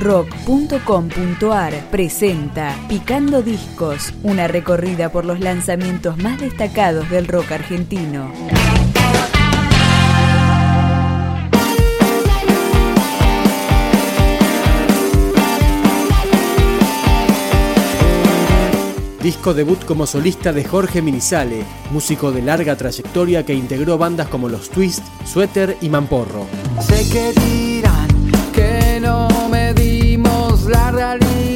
rock.com.ar presenta Picando Discos, una recorrida por los lanzamientos más destacados del rock argentino. disco debut como solista de Jorge Minizale, músico de larga trayectoria que integró bandas como Los Twist, Suéter y Mamporro la realidad.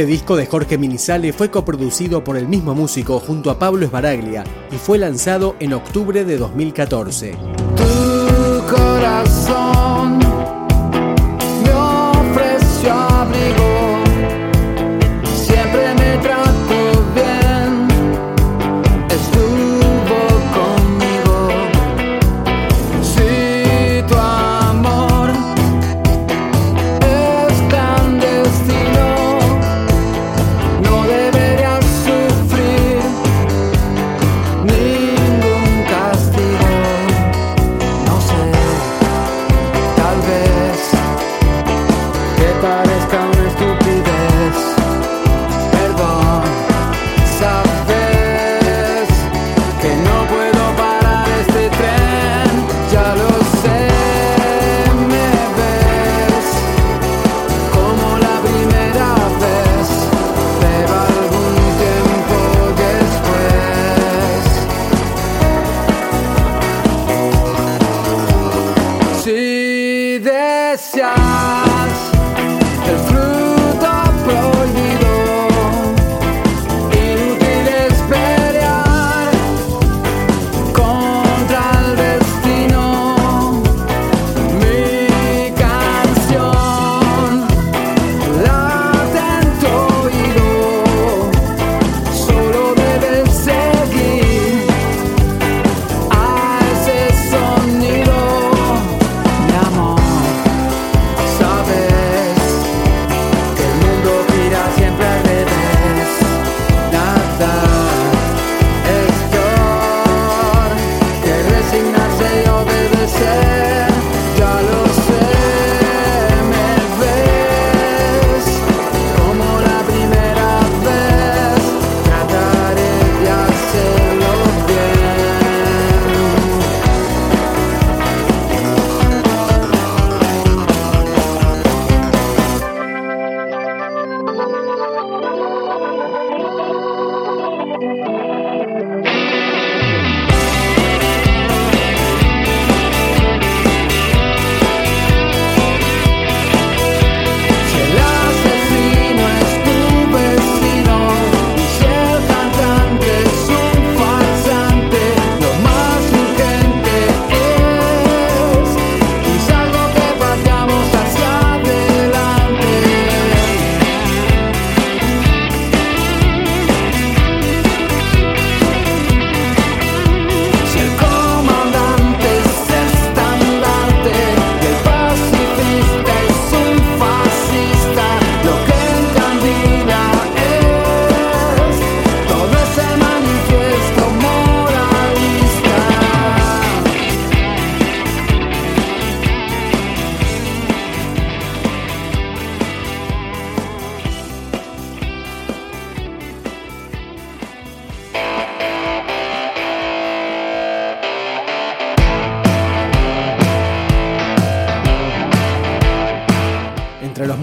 Este disco de Jorge Minizale fue coproducido por el mismo músico junto a Pablo Esbaraglia y fue lanzado en octubre de 2014.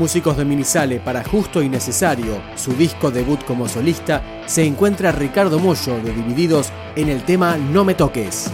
músicos de Minisale para Justo y Necesario, su disco debut como solista, se encuentra Ricardo Mollo de Divididos en el tema No me toques.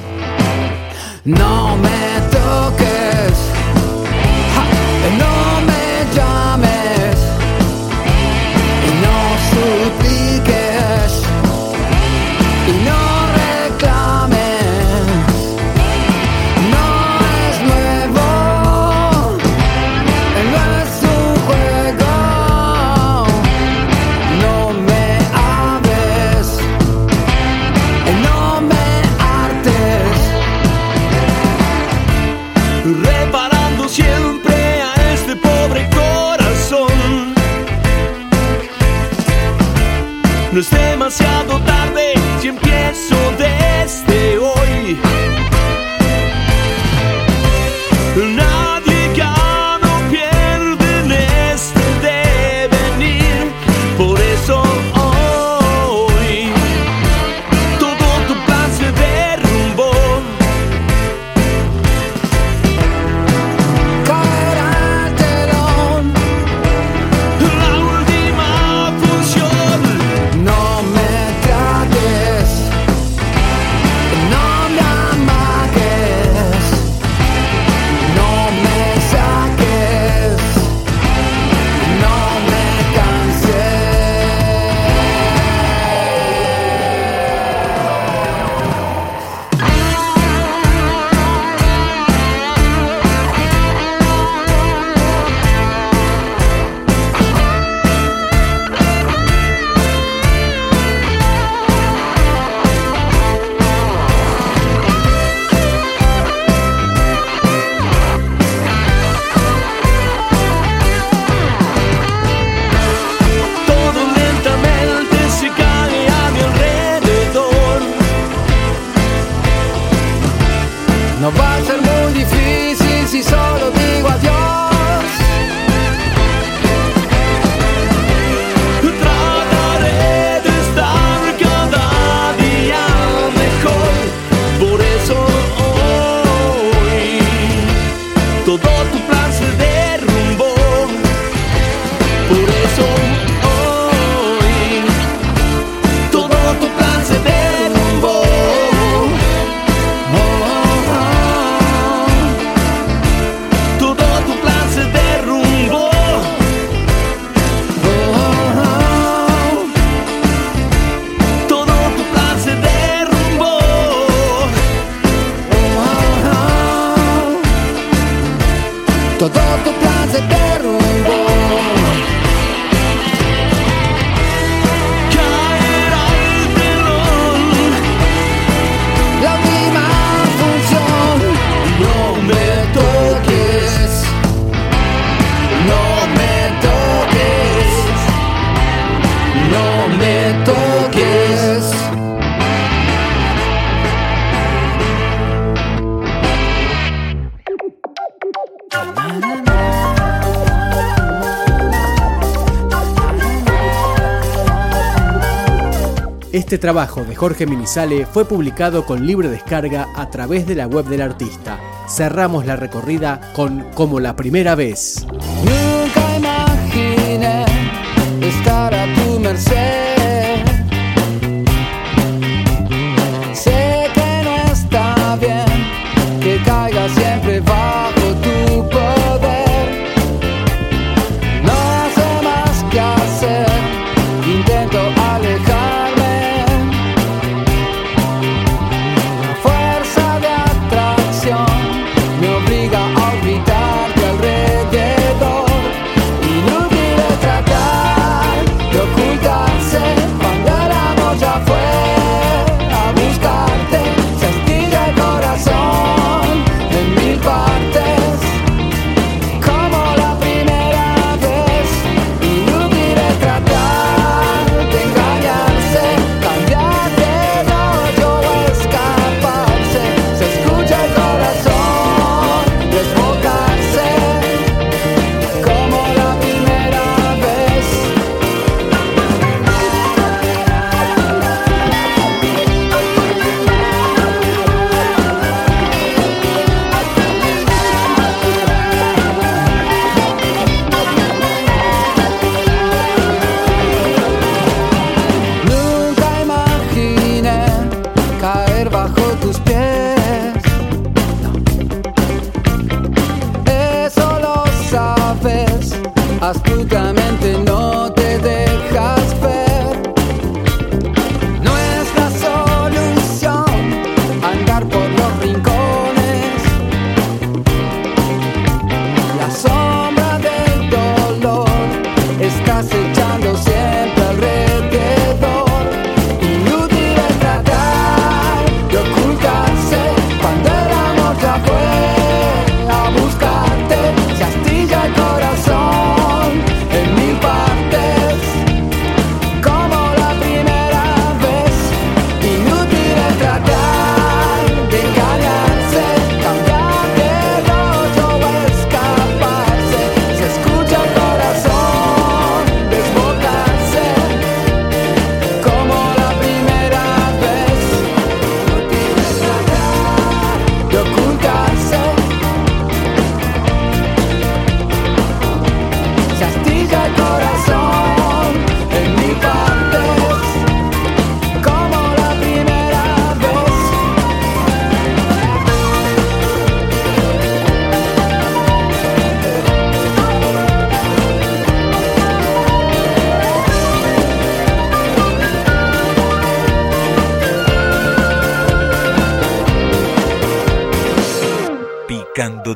Este trabajo de Jorge Minizale fue publicado con libre descarga a través de la web del artista. Cerramos la recorrida con Como la primera vez. Nunca estar a tu merced.